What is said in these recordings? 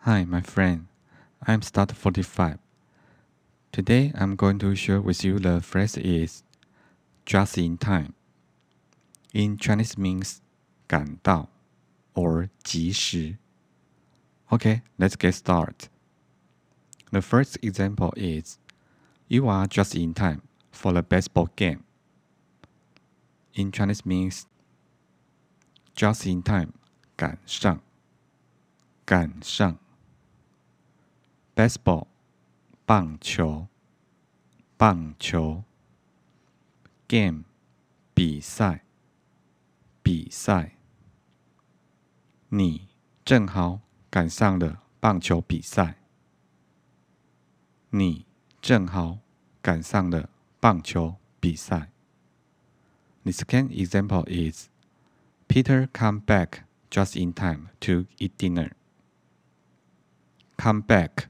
Hi, my friend. I'm Start 45. Today I'm going to share with you the phrase is just in time. In Chinese means 赶到 or 及时. Okay, let's get started. The first example is you are just in time for the baseball game. In Chinese means just in time 赶上赶上 Baseball 棒球棒球 game 比赛比赛，你正好赶上了棒球比赛。你正好赶上了棒球比赛。The second example is Peter come back just in time to eat dinner. Come back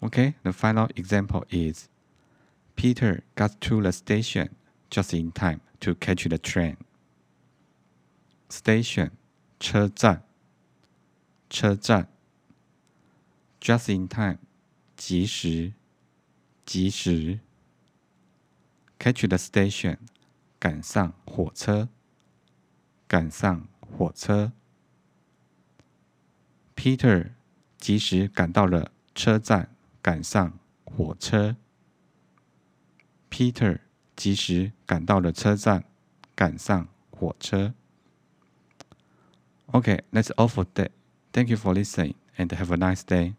Okay, the final example is Peter got to the station just in time to catch the train. Station 车站，车站。Just in time 及时，及时。Catch the station 赶上火车，赶上火车。Peter 及时赶到了车站。 赶上火车，Peter 及时赶到了车站，赶上火车。Okay, that's all for today. Thank you for listening and have a nice day.